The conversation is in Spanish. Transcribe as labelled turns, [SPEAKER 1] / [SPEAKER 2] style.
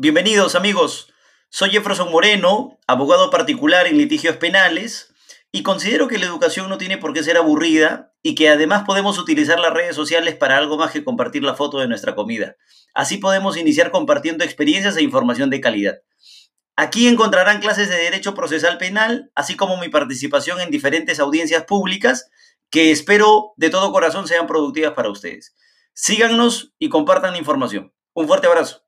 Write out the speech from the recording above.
[SPEAKER 1] Bienvenidos amigos, soy Jefferson Moreno, abogado particular en litigios penales y considero que la educación no tiene por qué ser aburrida y que además podemos utilizar las redes sociales para algo más que compartir la foto de nuestra comida. Así podemos iniciar compartiendo experiencias e información de calidad. Aquí encontrarán clases de Derecho Procesal Penal, así como mi participación en diferentes audiencias públicas que espero de todo corazón sean productivas para ustedes. Síganos y compartan información. Un fuerte abrazo.